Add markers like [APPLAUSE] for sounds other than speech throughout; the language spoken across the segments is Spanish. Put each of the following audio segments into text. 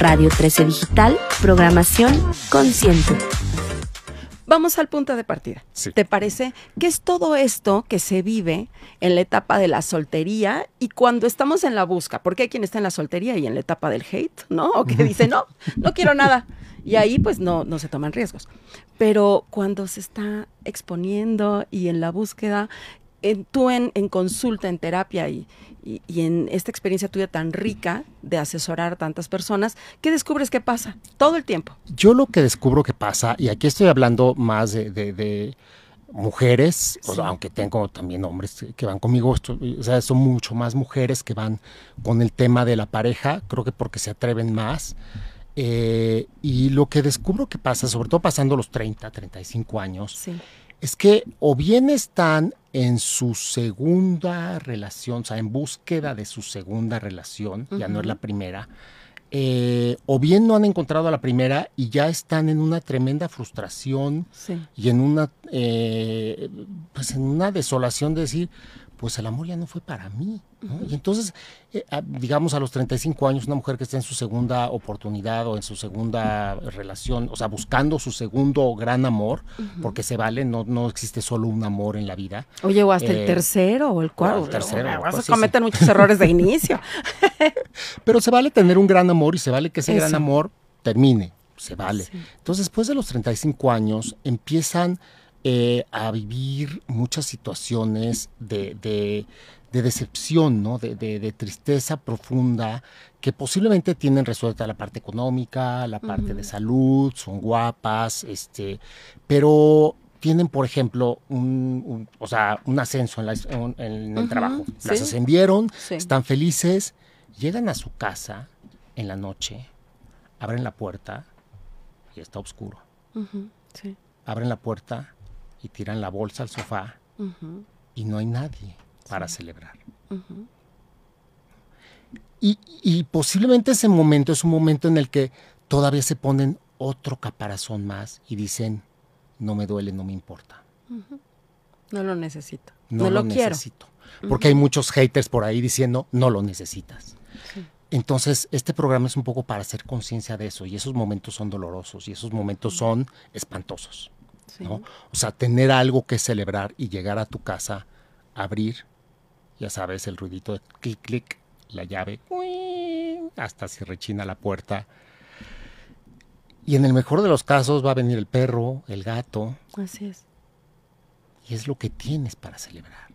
Radio 13 Digital, programación consciente. Vamos al punto de partida. ¿Te parece que es todo esto que se vive en la etapa de la soltería y cuando estamos en la busca? Porque hay quien está en la soltería y en la etapa del hate, ¿no? O que dice, no, no quiero nada. Y ahí pues no, no se toman riesgos. Pero cuando se está exponiendo y en la búsqueda, en, tú en, consulta, en terapia y, y, en esta experiencia tuya tan rica de asesorar a tantas personas, ¿qué descubres que pasa todo el tiempo? Yo lo que descubro que pasa, y aquí estoy hablando más de, mujeres, aunque tengo también hombres que van conmigo, o sea, son mucho más mujeres que van con el tema de la pareja, creo que porque se atreven más. Eh, y lo que descubro que pasa, sobre todo pasando los 30, 35 años, es que o bien están en su segunda relación, o sea, en búsqueda de su segunda relación, ya no es la primera, eh, o bien no han encontrado a la primera y ya están en una tremenda frustración y en una, eh, pues en una desolación de decir, pues el amor ya no fue para mí. Y entonces, eh, digamos, a los 35 años, una mujer que está en su segunda oportunidad o en su segunda relación, o sea, buscando su segundo gran amor, porque se vale, no, no existe solo un amor en la vida. Oye, o hasta el eh, tercero o el cuarto. El tercero. Pues, se cometen muchos errores de [LAUGHS] inicio. [LAUGHS] Pero se vale tener un gran amor y se vale que ese gran amor termine, se vale. Entonces, después de los 35 años, empiezan eh, a vivir muchas situaciones de, de, decepción, ¿no? De, de, tristeza profunda, que posiblemente tienen resuelta la parte económica, la parte de salud, son guapas, este, pero tienen, por ejemplo, un, o sea, un ascenso en, el trabajo. Las ascendieron, están felices, llegan a su casa en la noche, abren la puerta y está oscuro. Abren la puerta y tiran la bolsa al sofá y no hay nadie para celebrar. y, posiblemente ese momento es un momento en el que todavía se ponen otro caparazón más y dicen, no me duele, no me importa. No lo necesito. No, lo, necesito. Porque hay muchos haters por ahí diciendo, no lo necesitas. Entonces, este programa es un poco para hacer conciencia de eso y esos momentos son dolorosos y esos momentos son espantosos. O sea, tener algo que celebrar y llegar a tu casa, abrir, ya sabes, el ruidito de clic, clic, la llave, hasta se rechina la puerta. Y en el mejor de los casos va a venir el perro, el gato. Así es. Y es lo que tienes para celebrar.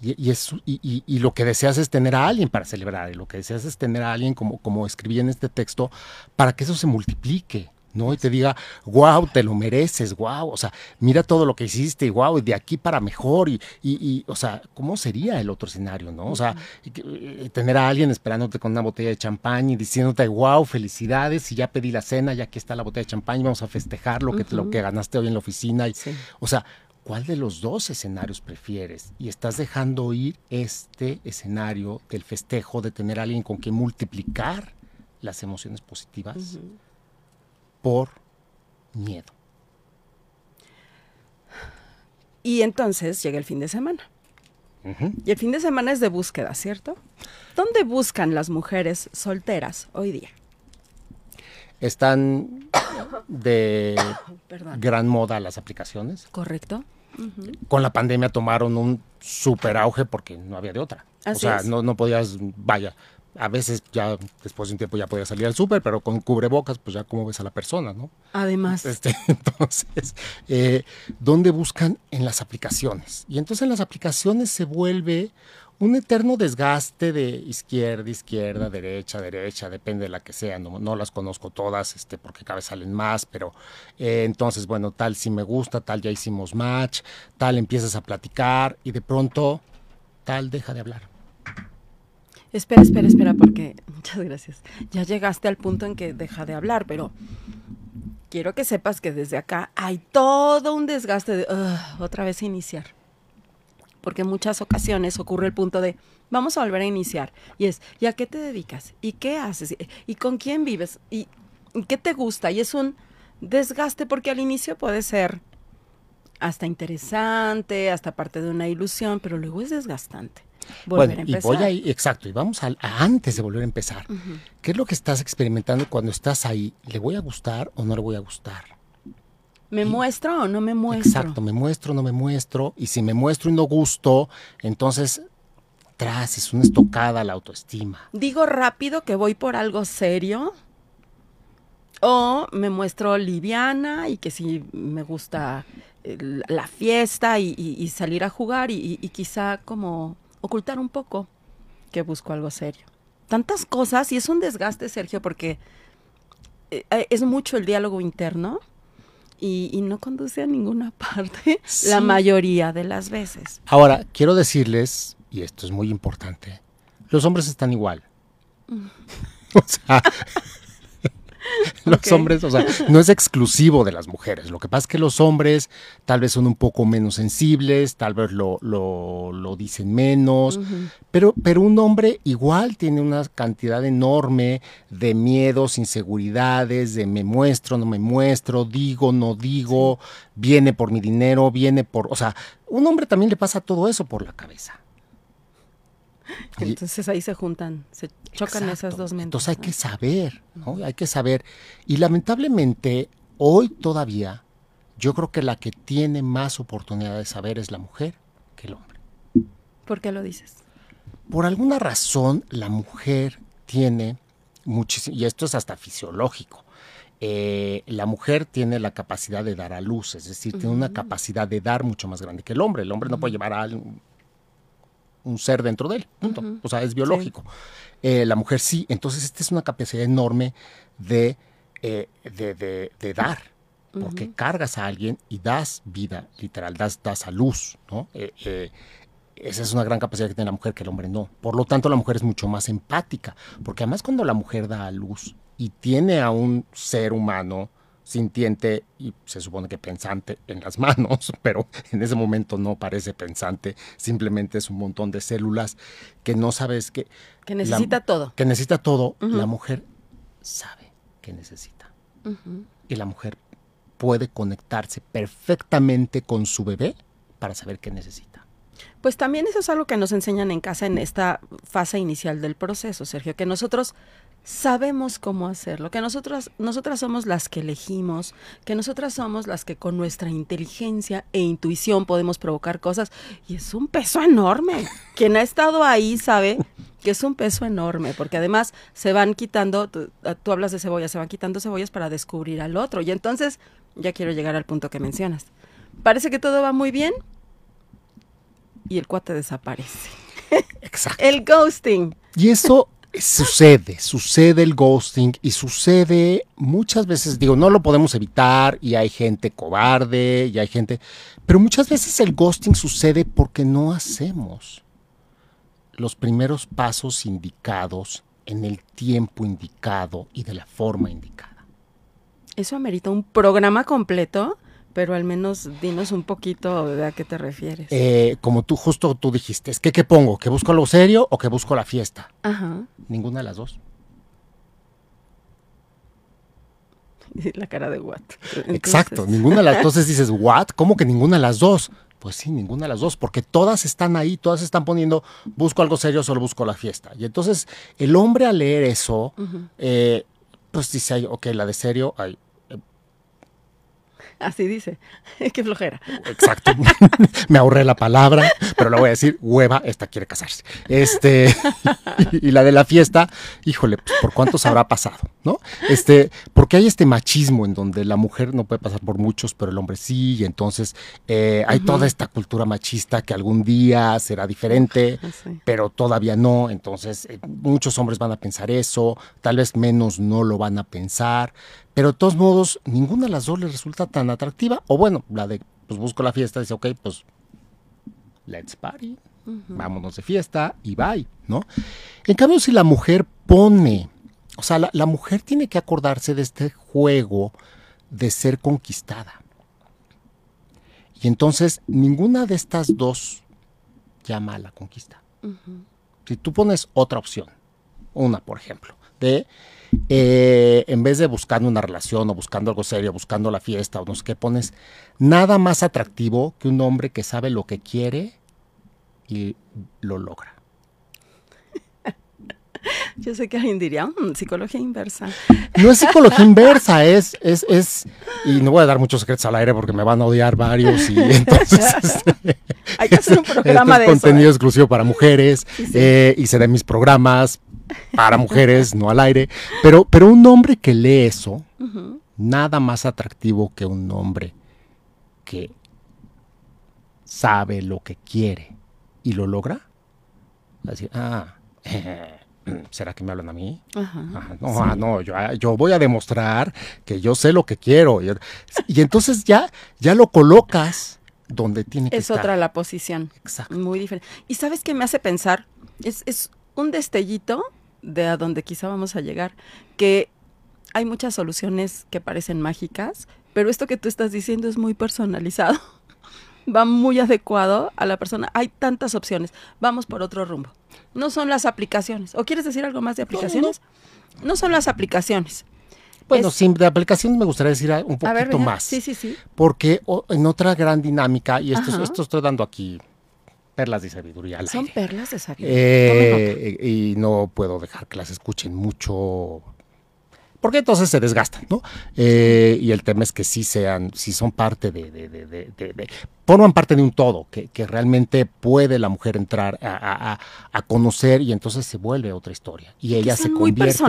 y, es, y, lo que deseas es tener a alguien para celebrar. Y lo que deseas es tener a alguien, como, como escribí en este texto, para que eso se multiplique. ¿No? Y te diga, wow, te lo mereces, wow, o sea, mira todo lo que hiciste, y wow, de aquí para mejor, y, y, o sea, ¿cómo sería el otro escenario, no? O sea, eh, tener a alguien esperándote con una botella de champán y diciéndote, wow, felicidades, y ya pedí la cena, ya aquí está la botella de champán, y vamos a festejar lo que, lo que ganaste hoy en la oficina. Y, O sea, ¿cuál de los dos escenarios prefieres? Y estás dejando ir este escenario del festejo, de tener a alguien con quien multiplicar las emociones positivas por miedo. Y entonces llega el fin de semana. Y el fin de semana es de búsqueda, ¿cierto? ¿Dónde buscan las mujeres solteras hoy día? Están [COUGHS] de gran moda las aplicaciones. Correcto. Con la pandemia tomaron un super auge porque no había de otra. o sea, no, no podías, vaya, a veces ya después de un tiempo ya podía salir al súper, pero con cubrebocas, pues ya como ves a la persona, ¿no? Además. Este, [LAUGHS] entonces, eh, ¿dónde buscan? En las aplicaciones. Y entonces en las aplicaciones se vuelve un eterno desgaste de izquierda, izquierda, derecha, derecha, depende de la que sea, no, no las conozco todas, este, porque cada vez salen más, pero eh, entonces, bueno, tal si me gusta, tal ya hicimos match, tal empiezas a platicar y de pronto tal deja de hablar Espera, espera, espera, porque [LAUGHS] muchas gracias. Ya llegaste al punto en que deja de hablar, pero quiero que sepas que desde acá hay todo un desgaste de otra vez iniciar. Porque en muchas ocasiones ocurre el punto de vamos a volver a iniciar. Y es, ¿y a qué te dedicas? ¿Y qué haces? ¿Y con quién vives? ¿Y, ¿y qué te gusta? Y es un desgaste porque al inicio puede ser hasta interesante, hasta parte de una ilusión, pero luego es desgastante. Volver a empezar. Y voy ahí, exacto, y vamos a, antes de volver a empezar. ¿Qué es lo que estás experimentando cuando estás ahí? ¿Le voy a gustar o no le voy a gustar? ¿Me muestro o no me muestro? Exacto, me muestro o no me muestro. Y si me muestro y no gusto, entonces tras es una estocada la autoestima. Digo rápido que voy por algo serio. O me muestro liviana y que si me gusta la fiesta y, salir a jugar y, quizá como ocultar un poco que busco algo serio. Tantas cosas y es un desgaste, Sergio, porque eh, eh, es mucho el diálogo interno y, no conduce a ninguna [LAUGHS] parte la mayoría de las veces. Ahora, quiero decirles, y esto es muy importante, los hombres están igual. Mm. [LAUGHS] o sea, [LAUGHS] los hombres, o sea, no es exclusivo de las mujeres. Lo que pasa es que los hombres tal vez son un poco menos sensibles, tal vez lo, lo, dicen menos, pero, pero un hombre igual tiene una cantidad enorme de miedos, inseguridades, de me muestro, no me muestro, digo, no digo, viene por mi dinero, viene por, o sea, un hombre también le pasa todo eso por la cabeza. Entonces ahí se juntan, se chocan esas dos mentes. Entonces hay que saber, ¿no? Hay que saber. Y lamentablemente, hoy todavía, yo creo que la que tiene más oportunidad de saber es la mujer que el hombre. ¿Por qué lo dices? Por alguna razón, la mujer tiene muchísimo, y esto es hasta fisiológico, eh, la mujer tiene la capacidad de dar a luz, es decir, tiene una capacidad de dar mucho más grande que el hombre. El hombre no puede llevar a un ser dentro de él, punto. O sea, es biológico. Eh, la mujer sí, entonces esta es una capacidad enorme de, eh, de, dar, porque cargas a alguien y das vida, literal, das, das a luz, ¿no? Eh, esa es una gran capacidad que tiene la mujer que el hombre no. Por lo tanto, la mujer es mucho más empática, porque además cuando la mujer da a luz y tiene a un ser humano, sintiente y se supone que pensante en las [LAUGHS] manos, pero en ese momento no parece pensante, simplemente es un montón de células que no sabes que... Que necesita todo. Que necesita todo. La mujer sabe que necesita. Y la mujer puede conectarse perfectamente con su bebé para saber qué necesita. Pues también eso es algo que nos enseñan en casa en esta fase inicial del proceso, Sergio, que nosotros sabemos cómo hacerlo, que nosotras, nosotras somos las que elegimos, que nosotras somos las que con nuestra inteligencia e intuición podemos provocar cosas y es un peso enorme. Quien ha estado ahí sabe que es un peso enorme, porque además se van quitando, tú, ah, tú hablas de cebolla, se van quitando cebollas para descubrir al otro y entonces ya quiero llegar al punto que mencionas. Parece que todo va muy bien y el cuate desaparece. Exacto. el ghosting. Y eso sucede, sucede el ghosting y sucede muchas veces, digo, no lo podemos evitar y hay gente cobarde y hay gente, pero muchas veces el ghosting sucede porque no hacemos los primeros pasos indicados en el tiempo indicado y de la forma indicada. Eso amerita un programa completo pero al menos dinos un poquito de a qué te refieres. Eh, como tú justo tú dijiste, es que ¿qué pongo? ¿Que busco lo serio o que busco la fiesta? Ajá. Ninguna de las dos. [LAUGHS] La cara de what. Exacto, [LAUGHS] ninguna de las dos. Entonces dices, ¿what? ¿Cómo que ninguna de las dos? Pues sí, ninguna de las dos, porque todas están ahí, todas están poniendo, busco algo serio, solo busco la fiesta. Y entonces el hombre al leer eso, eh, pues dice, ok, la de serio, hay Así dice. [LAUGHS] Qué flojera. Exacto. [LAUGHS] Me ahorré la palabra, pero la voy a decir, hueva, esta quiere casarse. Este, [LAUGHS] y, la de la fiesta, híjole, pues, por cuántos habrá pasado, ¿no? Este, porque hay este machismo en donde la mujer no puede pasar por muchos, pero el hombre sí, y entonces eh, hay toda esta cultura machista que algún día será diferente, pero todavía no. Entonces, eh, muchos hombres van a pensar eso, tal vez menos no lo van a pensar, pero de todos modos, ninguna de las dos les resulta tan atractiva. O bueno, la de, pues busco la fiesta, dice, ok, pues, let's party, vámonos de fiesta y bye, ¿no? En cambio, si la mujer pone, o sea, la, mujer tiene que acordarse de este juego de ser conquistada. Y entonces, ninguna de estas dos llama a la conquista. Si tú pones otra opción, una, por ejemplo, de eh, en vez de buscando una relación o buscando algo serio, buscando la fiesta o no sé qué, pones nada más atractivo que un hombre que sabe lo que quiere y lo logra. [LAUGHS] Yo sé que alguien diría, mm, psicología inversa. No es psicología inversa, es, es, es, y no voy a dar muchos secretos al aire porque me van a odiar varios y [LAUGHS] entonces este, hay que hacer un programa este de contenido ¿eh? exclusivo para mujeres eh, y seré mis programas para mujeres, no al aire, pero, pero un hombre que lee eso, nada más atractivo que un hombre que sabe lo que quiere y lo logra. Así, ah, [LAUGHS] ¿será que me hablan a mí? no, ah, no yo, yo, voy a demostrar que yo sé lo que quiero. Y, entonces ya, ya lo colocas donde tiene que es estar. Es otra la posición. Exacto. Muy diferente. Y sabes qué me hace pensar, es, es un destellito de a donde quizá vamos a llegar, que hay muchas soluciones que parecen mágicas, pero esto que tú estás diciendo es muy personalizado. [LAUGHS] Va muy adecuado a la persona. Hay tantas opciones. Vamos por otro rumbo. No son las aplicaciones. ¿O quieres decir algo más de aplicaciones? No, son las aplicaciones. Bueno, sin de aplicaciones me gustaría decir un poquito más. Sí, sí, sí. Porque en otra gran dinámica, y esto, esto estoy dando aquí perlas de sabiduría Son perlas de sabiduría. Eh, y no puedo dejar que las escuchen mucho porque entonces se desgastan, ¿no? Eh, y el tema es que sí sean, si son parte de, de, de, de forman parte de un todo, que, que, realmente puede la mujer entrar a, a, a, conocer y entonces se vuelve otra historia. Y ella se convierte.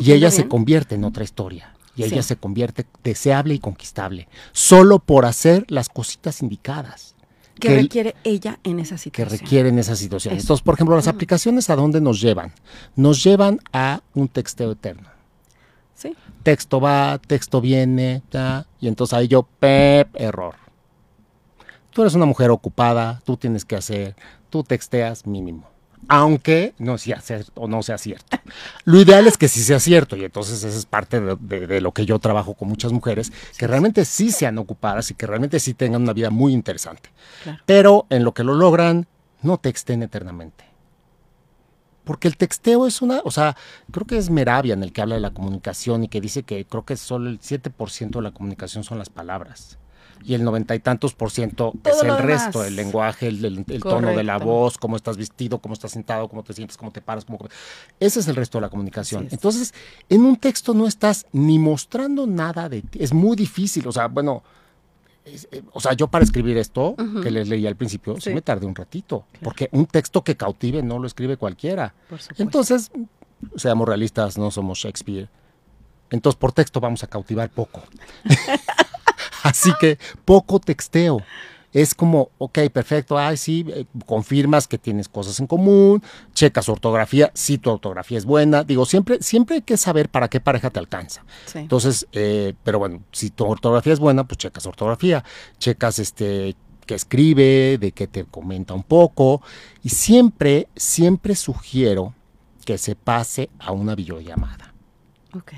y ella se convierte en otra historia. Y ella se convierte deseable y conquistable. Solo por hacer las cositas indicadas. Que, requiere ella en esa situación. Que requiere en esa situación. Entonces, por ejemplo, las aplicaciones a dónde nos llevan? Nos llevan a un texteo eterno. Sí. Texto va, texto viene, ya, y entonces ahí yo, pep, error. Tú eres una mujer ocupada, tú tienes que hacer, tú texteas mínimo. Aunque no sea o no sea cierto. Lo ideal es que sí sea cierto, y entonces esa es parte de, lo que yo trabajo con muchas mujeres, que realmente sí sean ocupadas y que realmente sí tengan una vida muy interesante. Pero en lo que lo logran, no texten eternamente porque el texteo es una, o sea, creo que es Meravian el que habla de la comunicación y que dice que creo que solo el 7% de la comunicación son las palabras. Y el noventa y tantos por ciento es el resto, el lenguaje, el, tono de la voz, cómo estás vestido, cómo estás sentado, cómo te sientes, cómo te paras, cómo... Ese es el resto de la comunicación. Entonces, en un texto no estás ni mostrando nada de ti. Es muy difícil, o sea, bueno, eh, o sea, yo para escribir esto que les leí al principio, sí. me tardé un ratito, porque un texto que cautive no lo escribe cualquiera. Entonces, seamos realistas, no somos Shakespeare. Entonces, por texto vamos a cautivar poco. [LAUGHS] Así que poco texteo es como, ok, perfecto, ay, sí, eh, confirmas que tienes cosas en común, checas ortografía, si tu ortografía es buena. Digo, siempre, siempre hay que saber para qué pareja te alcanza. Entonces, eh, pero bueno, si tu ortografía es buena, pues checas ortografía, checas este que escribe, de que te comenta un poco, y siempre, siempre sugiero que se pase a una videollamada. Ok.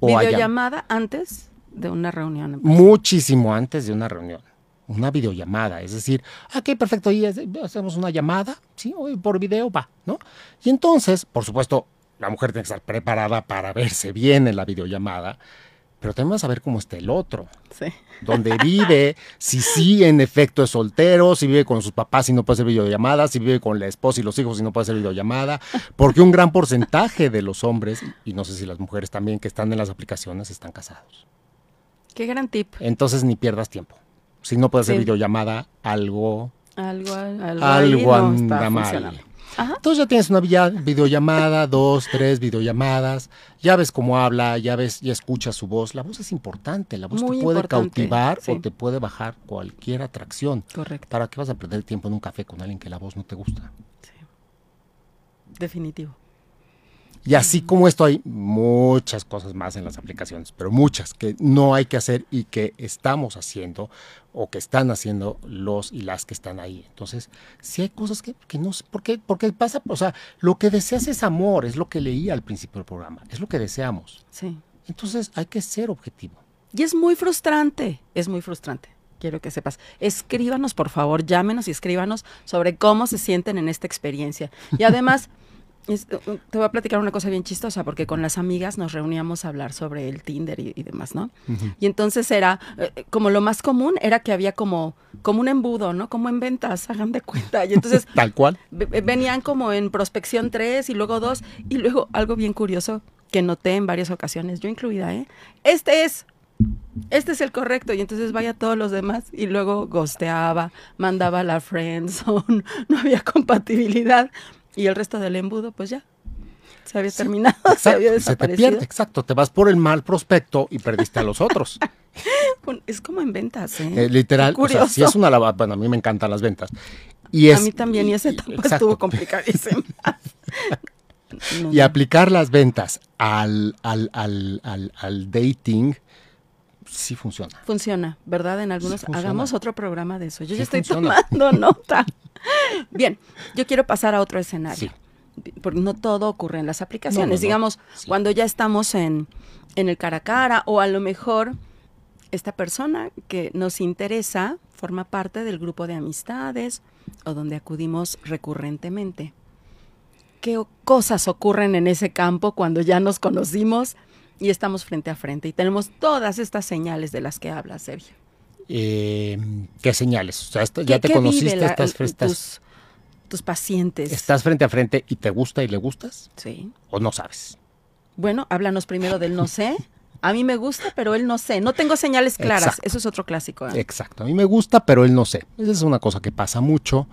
¿Videollamada antes de una reunión? Muchísimo antes de una reunión una videollamada, es decir, ok, perfecto, y hacemos una llamada, sí, hoy por video va, ¿no? Y entonces, por supuesto, la mujer tiene que estar preparada para verse bien en la videollamada, pero también vas a ver cómo está el otro. Sí. Donde [LAUGHS] vive, si sí en efecto es soltero, si vive con sus papás y no puede hacer videollamada, si vive con la esposa y los hijos y no puede hacer videollamada, porque un gran porcentaje de los hombres, y no sé si las mujeres también que están en las aplicaciones, están casados. Qué gran tip. Entonces ni pierdas tiempo si no puedes hacer videollamada, algo, algo, algo, anda mal. Entonces ya tienes una videollamada, [LAUGHS] dos, tres videollamadas, ya ves cómo habla, ya ves, ya escuchas su voz. La voz es importante, la voz te puede cautivar o te puede bajar cualquier atracción. Correcto. ¿Para qué vas a perder tiempo en un café con alguien que la voz no te gusta? Sí. Definitivo. Y así como esto hay muchas cosas más en las aplicaciones, pero muchas que no hay que hacer y que estamos haciendo o que están haciendo los y las que están ahí. Entonces, si hay cosas que, que no sé, ¿por qué? Porque pasa, o sea, lo que deseas es amor, es lo que leí al principio del programa, es lo que deseamos. Sí. Entonces, hay que ser objetivo. Y es muy frustrante, es muy frustrante quiero que sepas. Escríbanos, por favor, llámenos y escríbanos sobre cómo se sienten en esta experiencia. Y además, [LAUGHS] te voy a platicar una cosa bien chistosa, porque con las amigas nos reuníamos a hablar sobre el Tinder y, demás, ¿no? Y entonces era, eh, como lo más común era que había como, como un embudo, ¿no? Como en ventas, hagan de cuenta. Y entonces... [LAUGHS] Tal cual. Venían como en prospección tres y luego dos, y luego algo bien curioso que noté en varias ocasiones, yo incluida, ¿eh? Este es este es el correcto y entonces vaya todos los demás y luego gosteaba, mandaba la friendzone, [LAUGHS] no había compatibilidad y el resto del embudo pues ya se había terminado, [LAUGHS] se había desaparecido. te pierde, exacto, te vas por el mal prospecto y perdiste a los otros. [LAUGHS] es como en ventas, ¿eh? eh literal, o sea, si es una lavada, bueno, a mí me encantan las ventas. Y es, a mí también, y esa etapa estuvo complicadísima. [LAUGHS] y aplicar las ventas al, al, al, al dating sí funciona. Funciona, ¿verdad? En algunos. Hagamos otro programa de eso. Yo ya estoy tomando [LAUGHS] nota. Bien, yo quiero pasar a otro escenario. Porque no todo ocurre en las aplicaciones. Digamos, cuando ya estamos en, en el cara a cara, o a lo mejor esta persona que nos interesa forma parte del grupo de amistades o donde acudimos recurrentemente. ¿Qué cosas ocurren en ese campo cuando ya nos conocimos y estamos frente a frente y tenemos todas estas señales de las que habla Sergio. Eh, ¿Qué señales? O sea, ya te conociste, estas tus, tus pacientes. ¿Estás frente a frente y te gusta y le gustas? Sí. ¿O no sabes? Bueno, háblanos primero del no sé [LAUGHS] a mí me gusta, pero él no sé. No tengo señales claras. Eso es otro clásico. ¿eh? Exacto. A mí me gusta, pero él no sé. Esa es una cosa que pasa mucho.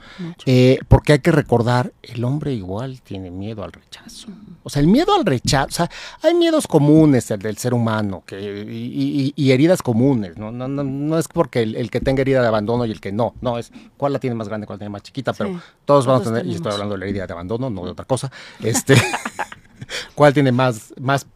Eh, porque hay que recordar, el hombre igual tiene miedo al rechazo. O sea, el miedo al rechazo. O sea, hay miedos comunes el del ser humano que, y, heridas comunes. ¿no? No, no, es porque el, que tenga herida de abandono y el que no. No, es cuál la tiene más grande, cuál la tiene más chiquita. Pero todos vamos a tener, y estoy hablando de la herida de abandono, no de otra cosa. Este, [LAUGHS] ¿Cuál tiene más, más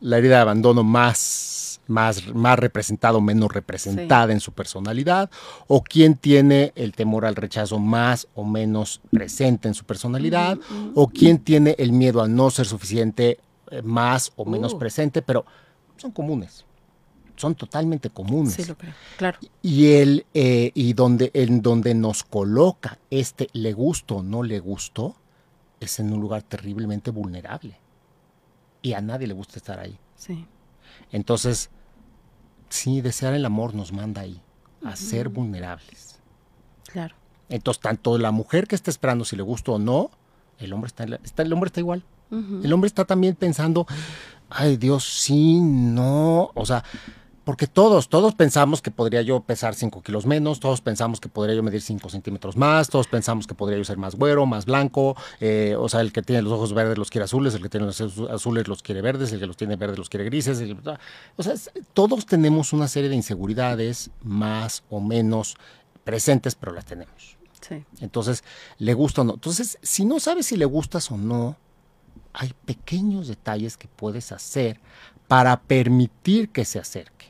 la herida de abandono más, más, más representada o menos representada en su personalidad, o quién tiene el temor al rechazo más o menos presente en su personalidad, o quién tiene el miedo a no ser suficiente eh, más o menos uh. presente, pero son comunes. Son totalmente comunes. Sí, lo creo. Claro. Y él, eh, y donde, en donde nos coloca este le gusto o no le gusto, es en un lugar terriblemente vulnerable y a nadie le gusta estar ahí. Sí. Entonces, sí, desear el amor nos manda ahí, a ser vulnerables. Claro. Entonces, tanto la mujer que está esperando si le gusta o no, el hombre está, está el hombre está igual. El hombre está también pensando, ay Dios, sí, no, o sea, porque todos, todos pensamos que podría yo pesar 5 kilos menos, todos pensamos que podría yo medir 5 centímetros más, todos pensamos que podría yo ser más güero, más blanco, eh, o sea, el que tiene los ojos verdes los quiere azules, el que tiene los ojos azules los quiere verdes, el que los tiene verdes los quiere grises, o sea, todos tenemos una serie de inseguridades más o menos presentes, pero las tenemos. Sí. Entonces, le gusta o no. Entonces, si no sabes si le gustas o no, hay pequeños detalles que puedes hacer para permitir que se acerque.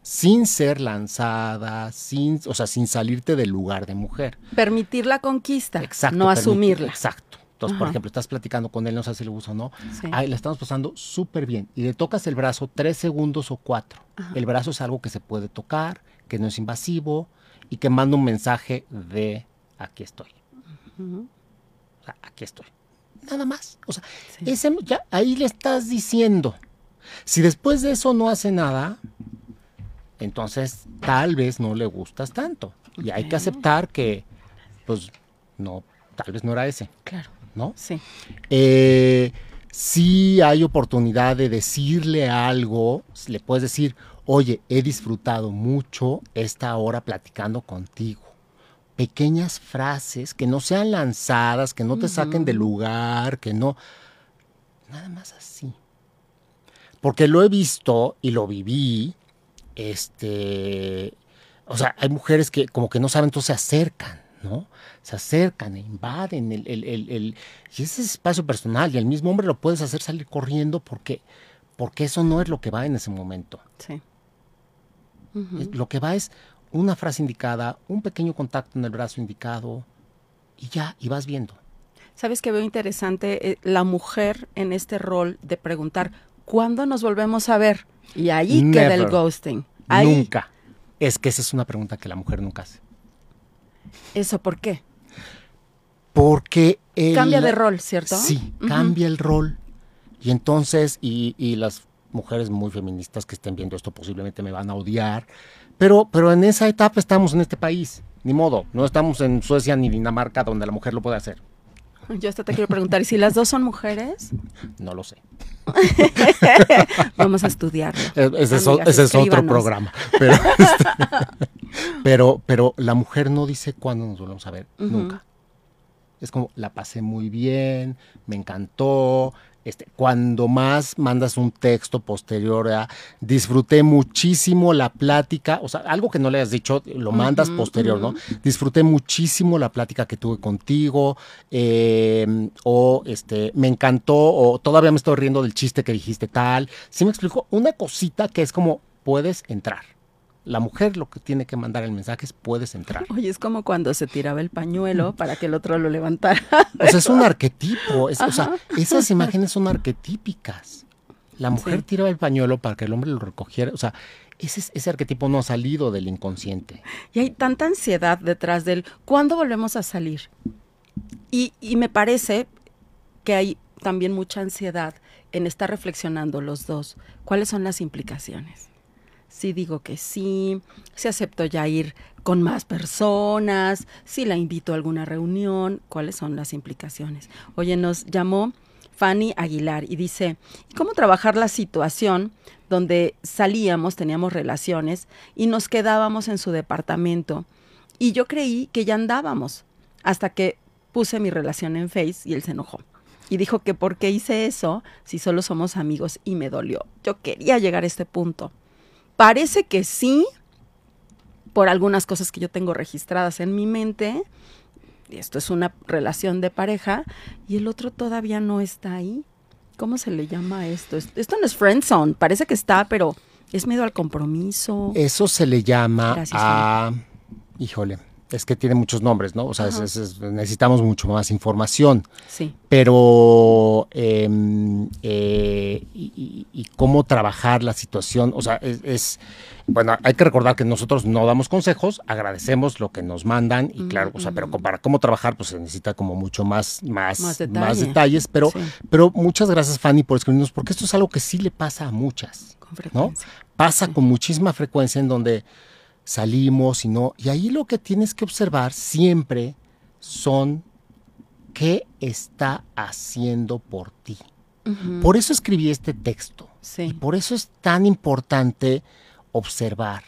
Sin ser lanzada, sin, o sea, sin salirte del lugar de mujer. Permitir la conquista, no asumirla. Exacto. Entonces, por ejemplo, estás platicando con él, no sé si le gusta o no. Sí. le estamos pasando súper bien. Y le tocas el brazo tres segundos o cuatro. El brazo es algo que se puede tocar, que no es invasivo y que manda un mensaje de aquí estoy. o sea, aquí estoy. Nada más. O sea, ese, ya, ahí le estás diciendo si después de eso no hace nada, entonces tal vez no le gustas tanto. Y hay que aceptar que, pues, no, tal vez no era ese. Claro. ¿No? Sí. Eh, si hay oportunidad de decirle algo, le puedes decir, oye, he disfrutado mucho esta hora platicando contigo. Pequeñas frases que no sean lanzadas, que no te saquen del lugar, que no... Nada más así porque lo he visto y lo viví, este, o sea, hay mujeres que como que no saben, entonces se acercan, ¿no? Se acercan e invaden el, el, el, y ese espacio personal y el mismo hombre lo puedes hacer salir corriendo porque, porque eso no es lo que va en ese momento. Sí. Lo que va es una frase indicada, un pequeño contacto en el brazo indicado y ya, y vas viendo. ¿Sabes que veo interesante eh, la mujer en este rol de preguntar ¿cuándo nos volvemos a ver? Y ahí queda el ghosting. Nunca. Es que esa es una pregunta que la mujer nunca hace. ¿Eso por qué? Porque... cambia de rol, ¿cierto? Sí, cambia el rol. Y entonces, y, y las mujeres muy feministas que estén viendo esto posiblemente me van a odiar, pero, pero en esa etapa estamos en este país, ni modo, no estamos en Suecia ni Dinamarca donde la mujer lo puede hacer. [LAUGHS] Yo hasta te quiero preguntar, ¿y si las dos son mujeres? No lo sé. [LAUGHS] Vamos a estudiarlo. Ese, es, otro programa. [LAUGHS] Este, pero, pero, la mujer no dice cuándo nos volvemos a ver, nunca. Es como, la pasé muy bien, me encantó, este, cuando más mandas un texto posterior a disfruté muchísimo la plática, o sea, algo que no le has dicho, lo mandas posterior, ¿no? Disfruté muchísimo la plática que tuve contigo, eh, o este, me encantó, o todavía me estoy riendo del chiste que dijiste tal. Sí me explico, una cosita que es como puedes entrar la mujer lo que tiene que mandar el mensaje es puedes entrar. Oye, es como cuando se tiraba el pañuelo para que el otro lo levantara. [LAUGHS] O sea, es un arquetipo. o sea, esas imágenes son arquetípicas. La mujer tiraba el pañuelo para que el hombre lo recogiera. O sea, ese, ese arquetipo no ha salido del inconsciente. Y hay tanta ansiedad detrás del ¿cuándo volvemos a salir? Y, y me parece que hay también mucha ansiedad en estar reflexionando los dos. ¿Cuáles son las implicaciones? Si digo que sí, si acepto ya ir con más personas, si la invito a alguna reunión, cuáles son las implicaciones. Oye, nos llamó Fanny Aguilar y dice, ¿cómo trabajar la situación donde salíamos, teníamos relaciones y nos quedábamos en su departamento? Y yo creí que ya andábamos, hasta que puse mi relación en Face y él se enojó. Y dijo que por qué hice eso si solo somos amigos y me dolió. Yo quería llegar a este punto. Parece que sí, por algunas cosas que yo tengo registradas en mi mente. Y esto es una relación de pareja y el otro todavía no está ahí. ¿Cómo se le llama esto? Esto no es friendzone, parece que está, pero es miedo al compromiso. Eso se le llama a... Híjole, es que tiene muchos nombres, ¿no? O sea, necesitamos mucho más información. Sí. Pero, em, eh, y, cómo trabajar la situación, o sea, es, bueno, hay que recordar que nosotros no damos consejos, agradecemos lo que nos mandan, y claro, o sea, pero para cómo trabajar, pues se necesita como mucho más, más, más, detalles, pero, pero muchas gracias, Fanny, por escribirnos, porque esto es algo que sí le pasa a muchas, con frecuencia. ¿no? Pasa con muchísima frecuencia en donde salimos y no. Y ahí lo que tienes que observar siempre son qué está haciendo por ti. Por eso escribí este texto. Y por eso es tan importante observar.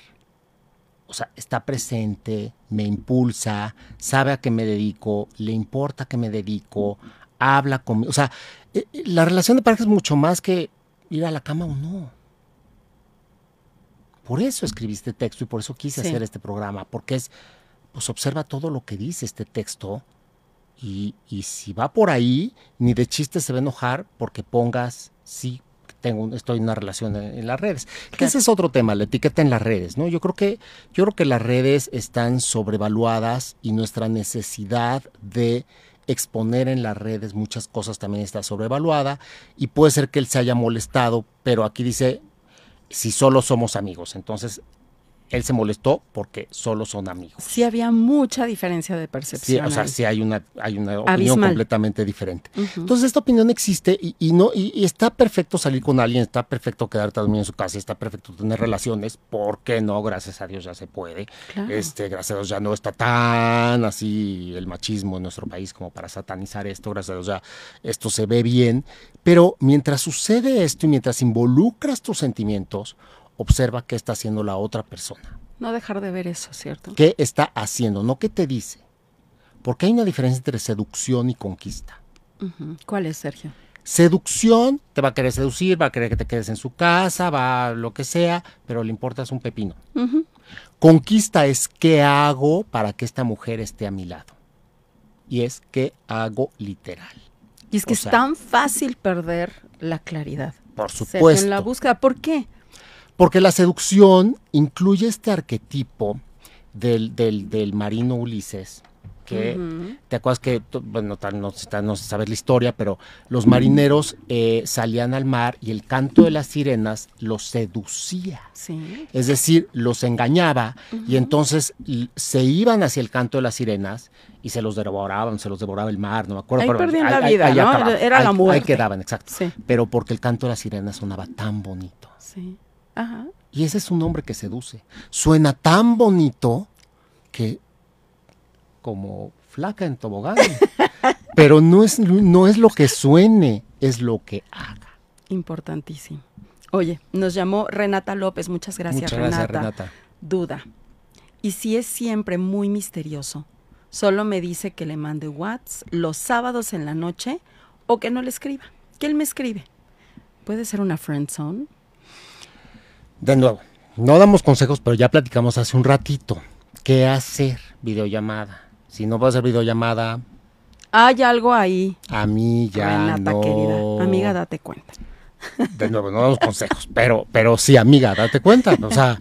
O sea, está presente, me impulsa, sabe a qué me dedico, le importa a qué me dedico, habla conmigo. O sea, eh, eh, la relación de pareja es mucho más que ir a la cama o no. Por eso escribí este texto y por eso quise hacer este programa, porque es, pues observa todo lo que dice este texto y, si va por ahí, ni de chiste se va a enojar porque pongas, sí, tengo, estoy en una relación en, las redes. Que ese es otro tema, la etiqueta en las redes, ¿no? Yo creo que, yo creo que las redes están sobrevaluadas y nuestra necesidad de exponer en las redes muchas cosas también está sobrevaluada y puede ser que él se haya molestado, pero aquí dice, si solo somos amigos. Entonces, él se molestó porque solo son amigos. Sí había mucha diferencia de percepción. Sí, o sea, sí hay una, hay una opinión completamente diferente. Entonces, esta opinión existe y, no, y, está perfecto salir con alguien, está perfecto quedarte también en su casa, está perfecto tener relaciones, ¿por qué no? Gracias a Dios ya se puede. Este, gracias a Dios ya no está tan así el machismo en nuestro país como para satanizar esto, gracias a Dios ya esto se ve bien. Pero mientras sucede esto y mientras involucras tus sentimientos, observa qué está haciendo la otra persona. No dejar de ver eso, ¿cierto? ¿Qué está haciendo? No qué te dice. Porque hay una diferencia entre seducción y conquista. ¿Cuál es, Sergio? Seducción, te va a querer seducir, va a querer que te quedes en su casa, va lo que sea, pero le importa es un pepino. Conquista es qué hago para que esta mujer esté a mi lado. Y es qué hago literal. Y es que es tan fácil perder la claridad. Por supuesto. En la búsqueda. ¿Por qué? Porque la seducción incluye este arquetipo del, del, marino Ulises, que te acuerdas que, bueno, no, no, sabes la historia, pero los marineros eh, salían al mar y el canto de las sirenas los seducía. Es decir, los engañaba y entonces se iban hacia el canto de las sirenas y se los devoraban, se los devoraba el mar, no me acuerdo. Ahí pero perdían la vida, ¿no? Era, la muerte. Ahí quedaban, exacto. Pero porque el canto de las sirenas sonaba tan bonito. Sí. Ajá. Y ese es un hombre que seduce. Suena tan bonito que como flaca en tobogán. [LAUGHS] Pero no es, no es lo que suene, es lo que haga. Importantísimo. Oye, nos llamó Renata López, muchas gracias, muchas gracias Renata. Duda. Y si es siempre muy misterioso, solo me dice que le mande WhatsApp los sábados en la noche o que no le escriba, que él me escribe. ¿Puede ser una friend zone? De nuevo, no damos consejos, pero ya platicamos hace un ratito. ¿Qué hacer? Videollamada. Si no va a hacer videollamada. Hay algo ahí. A mí ya Renata, no. querida. Amiga, date cuenta. De nuevo, no damos consejos, pero, pero sí, amiga, date cuenta. O sea,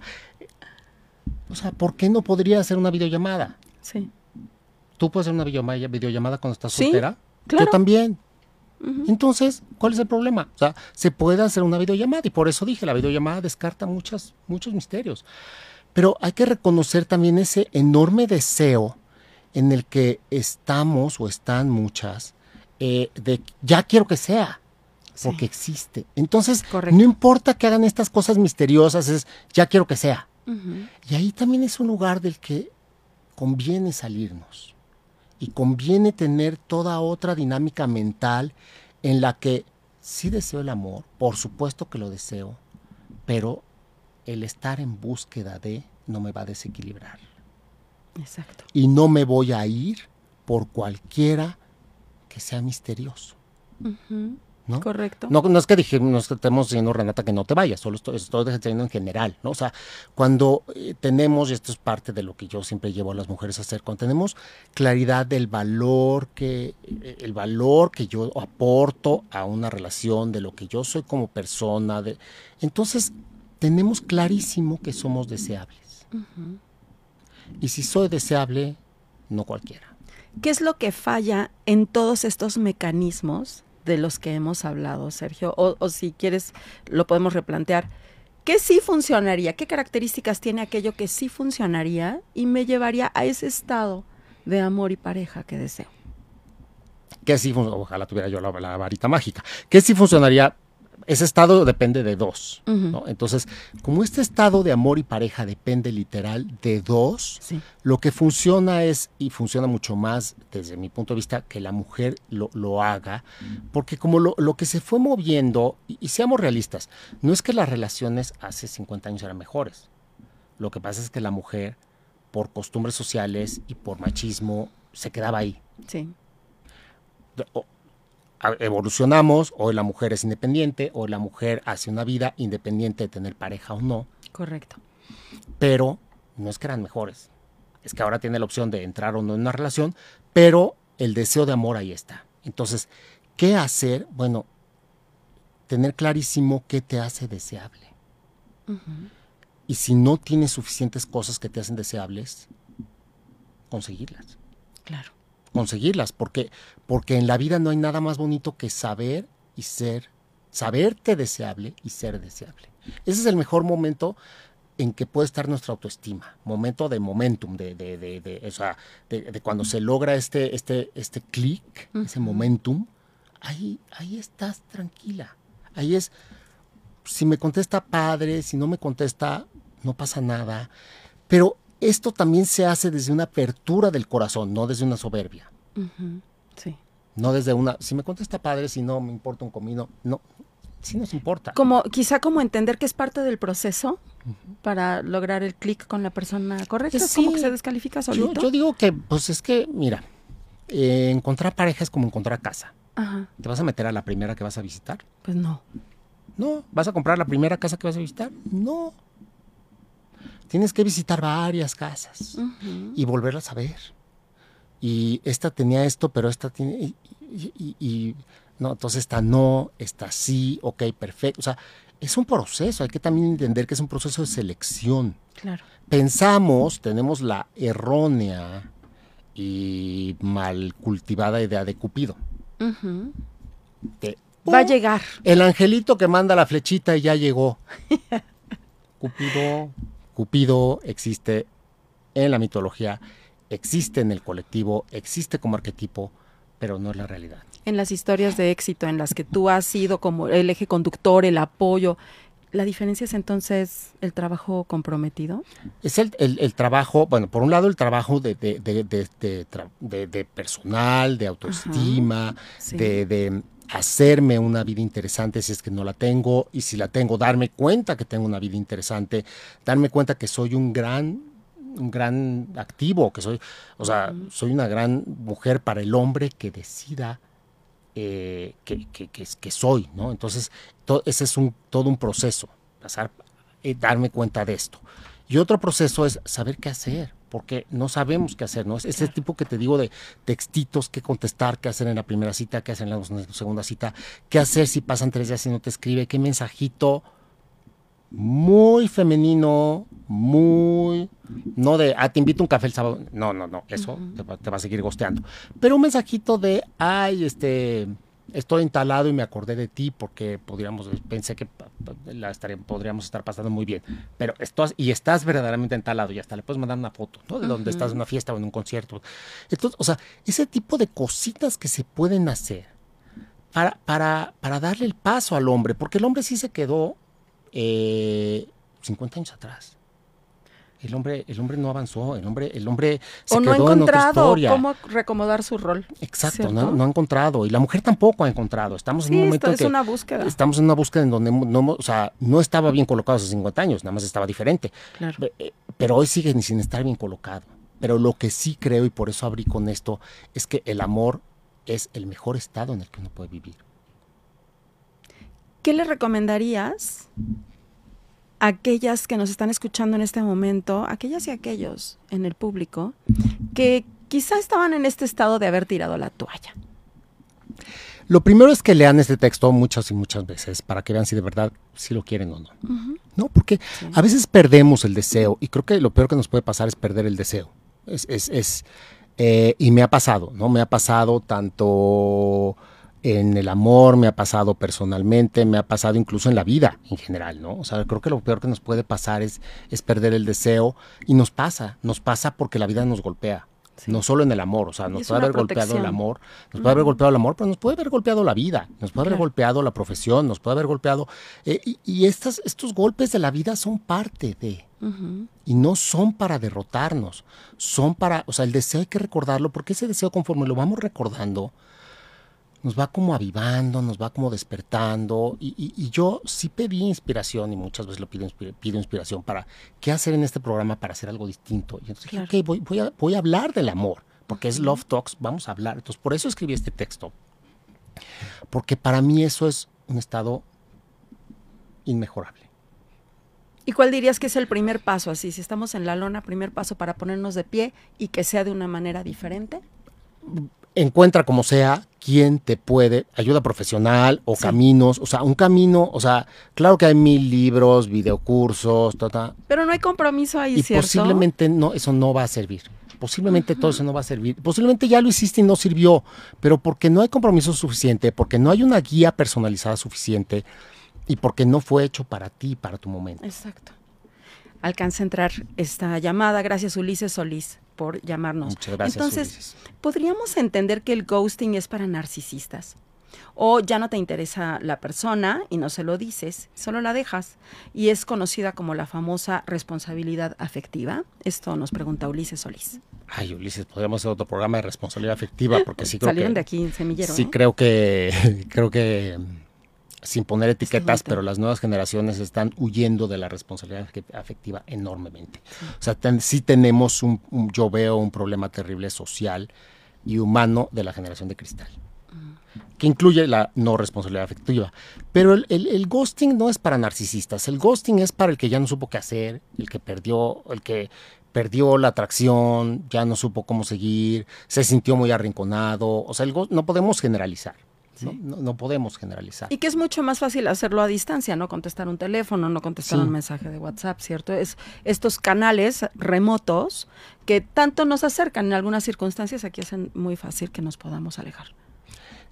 o sea, ¿por qué no podría hacer una videollamada? Sí. ¿Tú puedes hacer una videollamada, cuando estás soltera? Claro. Yo también. Entonces, ¿cuál es el problema? O sea, se puede hacer una videollamada y por eso dije, la videollamada descarta muchas, muchos misterios. Pero hay que reconocer también ese enorme deseo en el que estamos o están muchas, eh, de ya quiero que sea, porque existe. Entonces, no importa que hagan estas cosas misteriosas, es ya quiero que sea. Y ahí también es un lugar del que conviene salirnos y conviene tener toda otra dinámica mental en la que sí deseo el amor, por supuesto que lo deseo, pero el estar en búsqueda de no me va a desequilibrar. Exacto. Y no me voy a ir por cualquiera que sea misterioso. ¿No? Correcto. No, no es que dijimos, no estemos diciendo, Renata, que no te vayas, solo estoy, estoy diciendo en general, ¿no? O sea, cuando eh, tenemos, y esto es parte de lo que yo siempre llevo a las mujeres a hacer, cuando tenemos claridad del valor que, eh, el valor que yo aporto a una relación, de lo que yo soy como persona, de, entonces tenemos clarísimo que somos deseables. Y si soy deseable, no cualquiera. ¿Qué es lo que falla en todos estos mecanismos de los que hemos hablado, Sergio? O, si quieres, lo podemos replantear. ¿Qué sí funcionaría? ¿Qué características tiene aquello que sí funcionaría y me llevaría a ese estado de amor y pareja que deseo? ¿Qué sí Ojalá tuviera yo la, la varita mágica. ¿Qué sí funcionaría? Ese estado depende de dos. Entonces, como este estado de amor y pareja depende literal de dos, lo que funciona es, y funciona mucho más desde mi punto de vista, que la mujer lo, haga, porque como lo, que se fue moviendo, y, seamos realistas, no es que las relaciones hace 50 años eran mejores. Lo que pasa es que la mujer, por costumbres sociales y por machismo, se quedaba ahí. Sí evolucionamos, hoy la mujer es independiente, hoy la mujer hace una vida independiente de tener pareja o no. Correcto. Pero no es que eran mejores, es que ahora tiene la opción de entrar o no en una relación, pero el deseo de amor ahí está. Entonces, ¿qué hacer? Bueno, tener clarísimo qué te hace deseable. Y si no tienes suficientes cosas que te hacen deseables, conseguirlas. Claro conseguirlas, porque, porque en la vida no hay nada más bonito que saber y ser, saberte deseable y ser deseable. Ese es el mejor momento en que puede estar nuestra autoestima, momento de momentum, de, de, de, de, o sea, de, cuando se logra este, este, este clic, ese momentum, ahí, ahí estás tranquila. Ahí es, si me contesta padre, si no me contesta, no pasa nada. Pero esto también se hace desde una apertura del corazón, no desde una soberbia. Sí. No desde una, si me contesta padre, si no me importa un comino, no, sí nos importa. Como, quizá como entender que es parte del proceso para lograr el clic con la persona correcta. ¿Es como que se descalifica solito? Yo, digo que, pues es que, mira, eh, encontrar pareja es como encontrar casa. Ajá. ¿Te vas a meter a la primera que vas a visitar? Pues no. No. ¿Vas a comprar la primera casa que vas a visitar? No. Tienes que visitar varias casas y volverlas a ver. Y esta tenía esto, pero esta tiene... Y, no, entonces esta no, esta sí, ok, perfecto. O sea, es un proceso, hay que también entender que es un proceso de selección. Claro. Pensamos, tenemos la errónea y mal cultivada idea de Cupido. Va a llegar. El angelito que manda la flechita y ya llegó. [LAUGHS] Cupido, Cupido existe en la mitología, existe en el colectivo, existe como arquetipo, pero no es la realidad. En las historias de éxito en las que tú has sido como el eje conductor, el apoyo, ¿La diferencia es entonces el trabajo comprometido? Es el, trabajo, bueno, por un lado el trabajo de, de, personal, de autoestima, de, hacerme una vida interesante si es que no la tengo y si la tengo, darme cuenta que tengo una vida interesante, darme cuenta que soy un gran un gran activo, que soy, o sea, soy una gran mujer para el hombre que decida eh, que, que, que, soy, ¿no? Entonces, ese es un, todo un proceso, pasar, y eh, darme cuenta de esto. Y otro proceso es saber qué hacer, porque no sabemos qué hacer, ¿no? Es ese tipo que te digo de textitos, qué contestar, qué hacer en la primera cita, qué hacer en la segunda cita, qué hacer si pasan tres días y no te escribe, qué mensajito muy femenino, muy... No de, ah, te invito a un café el sábado. No, no, no, eso te, va, a seguir gosteando. Pero un mensajito de, ay, este, estoy instalado y me acordé de ti porque podríamos, pensé que la podríamos estar pasando muy bien. Pero estás, y estás verdaderamente entalado y hasta le puedes mandar una foto, ¿no? De donde estás en una fiesta o en un concierto. Entonces, o sea, ese tipo de cositas que se pueden hacer para, para, para darle el paso al hombre, porque el hombre sí se quedó eh, 50 años atrás. El hombre, el hombre no avanzó, el hombre, el hombre se o no ha encontrado cómo recomodar su rol. Exacto, no, ha encontrado. Y la mujer tampoco ha encontrado. Estamos en un momento es una búsqueda. Estamos en una búsqueda en donde no, o sea, no estaba bien colocado hace 50 años, nada más estaba diferente. Eh, pero hoy sigue sin estar bien colocado. Pero lo que sí creo, y por eso abrí con esto, es que el amor es el mejor estado en el que uno puede vivir. ¿Qué le recomendarías aquellas que nos están escuchando en este momento, aquellas y aquellos en el público, que quizá estaban en este estado de haber tirado la toalla? Lo primero es que lean este texto muchas y muchas veces para que vean si de verdad si lo quieren o no. No, porque a veces perdemos el deseo y creo que lo peor que nos puede pasar es perder el deseo. Es, es, es eh, y me ha pasado, ¿no? Me ha pasado tanto en el amor, me ha pasado personalmente, me ha pasado incluso en la vida en general, ¿no? O sea, creo que lo peor que nos puede pasar es, es perder el deseo y nos pasa, nos pasa porque la vida nos golpea. No solo en el amor, o sea, nos puede haber golpeado el amor, nos puede haber golpeado el amor, pero nos puede haber golpeado la vida, nos puede haber golpeado la profesión, nos puede haber golpeado. Eh, y, estas, estos golpes de la vida son parte de. Y no son para derrotarnos, son para, o sea, el deseo hay que recordarlo, porque ese deseo conforme lo vamos recordando, nos va como avivando, nos va como despertando. Y, yo sí pedí inspiración y muchas veces lo pido, pido, inspiración para qué hacer en este programa para hacer algo distinto. Y entonces dije, ok, voy, voy, a, voy a hablar del amor, porque es Love Talks, vamos a hablar. Entonces por eso escribí este texto. Porque para mí eso es un estado inmejorable. ¿Y cuál dirías que es el primer paso así? Si estamos en la lona, primer paso para ponernos de pie y que sea de una manera diferente encuentra como sea quién te puede, ayuda profesional o caminos, o sea, un camino, o sea, claro que hay mil libros, videocursos, ta, Pero no hay compromiso ahí, y posiblemente no, eso no va a servir. Posiblemente todo eso no va a servir. Posiblemente ya lo hiciste y no sirvió, pero porque no hay compromiso suficiente, porque no hay una guía personalizada suficiente y porque no fue hecho para ti, para tu momento. Exacto. Alcanza a entrar esta llamada. Gracias, Ulises Solís por llamarnos. Muchas gracias. Entonces, ¿podríamos entender que el ghosting es para narcisistas? O ya no te interesa la persona y no se lo dices, solo la dejas. Y es conocida como la famosa responsabilidad afectiva. Esto nos pregunta Ulises Solís. Ay, Ulises, podríamos hacer otro programa de responsabilidad afectiva porque sí creo Salieron de aquí semillero. Sí, creo que [LAUGHS] creo que sin poner etiquetas, pero las nuevas generaciones están huyendo de la responsabilidad afectiva enormemente. O sea, sí tenemos un, yo veo un problema terrible social y humano de la generación de cristal, que incluye la no responsabilidad afectiva. Pero el, el, ghosting no es para narcisistas, el ghosting es para el que ya no supo qué hacer, el que perdió, el que perdió la atracción, ya no supo cómo seguir, se sintió muy arrinconado, o sea, el no podemos generalizar. No, podemos generalizar. Y que es mucho más fácil hacerlo a distancia, no contestar un teléfono, no contestar un mensaje de WhatsApp, ¿cierto? Es estos canales remotos que tanto nos acercan en algunas circunstancias, aquí hacen muy fácil que nos podamos alejar.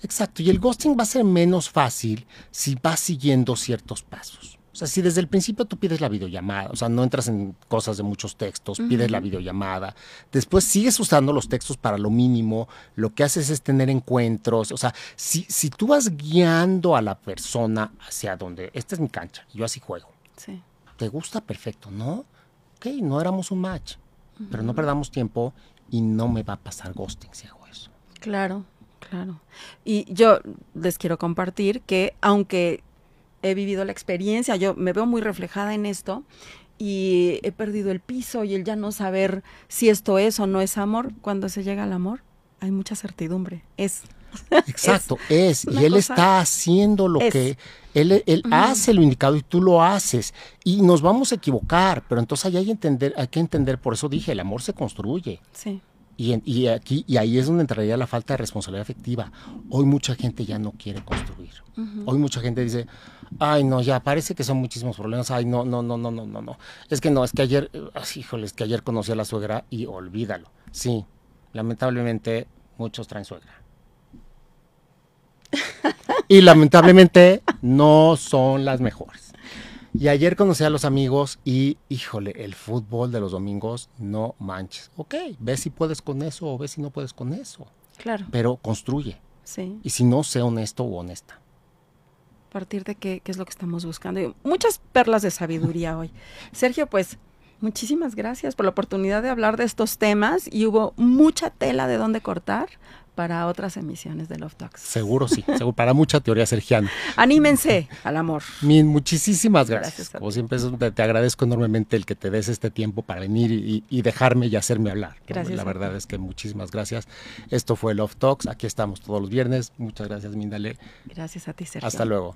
Exacto, y el ghosting va a ser menos fácil si vas siguiendo ciertos pasos. O sea, si desde el principio tú pides la videollamada, o sea, no entras en cosas de muchos textos, pides la videollamada, después sigues usando los textos para lo mínimo, lo que haces es tener encuentros, o sea, si, si tú vas guiando a la persona hacia donde, esta es mi cancha, yo así juego. Sí. ¿Te gusta? Perfecto, ¿no? Ok, no éramos un match, pero no perdamos tiempo y no me va a pasar ghosting si hago eso. Claro, claro. Y yo les quiero compartir que aunque he vivido la experiencia, yo me veo muy reflejada en esto y he perdido el piso y el ya no saber si esto es o no es amor. Cuando se llega al amor, hay mucha certidumbre. Es. [LAUGHS] Exacto, es. y él está haciendo lo que. Él, él hace lo indicado y tú lo haces. Y nos vamos a equivocar, pero entonces hay, entender, hay que entender, por eso dije, el amor se construye. Sí. Y, aquí, y ahí es donde entraría la falta de responsabilidad afectiva. Hoy mucha gente ya no quiere construir. Hoy mucha gente dice, ay no, ya parece que son muchísimos problemas, ay no, no, no, no, no, no, no. Es que no, es que ayer, híjole, es que ayer conocí a la suegra y olvídalo. Sí, lamentablemente muchos traen suegra. [LAUGHS] y lamentablemente no son las mejores. Y ayer conocí a los amigos y, híjole, el fútbol de los domingos, no manches. Ok, ve si puedes con eso o ve si no puedes con eso. Claro. Pero construye. Sí. Y si no, sé honesto o honesta. A partir de qué, qué es lo que estamos buscando. muchas perlas de sabiduría hoy. Sergio, pues muchísimas gracias por la oportunidad de hablar de estos temas y hubo mucha tela de dónde cortar para otras emisiones de Love Talks. Seguro sí, seguro, para mucha teoría sergiana. [LAUGHS] Anímense al amor. muchísimas gracias. Como siempre, te, agradezco enormemente el que te des este tiempo para venir y, dejarme y hacerme hablar. Gracias. La verdad es que muchísimas gracias. Esto fue Love Talks, aquí estamos todos los viernes. Muchas gracias, Mindale. Gracias a ti, Sergio. Hasta luego.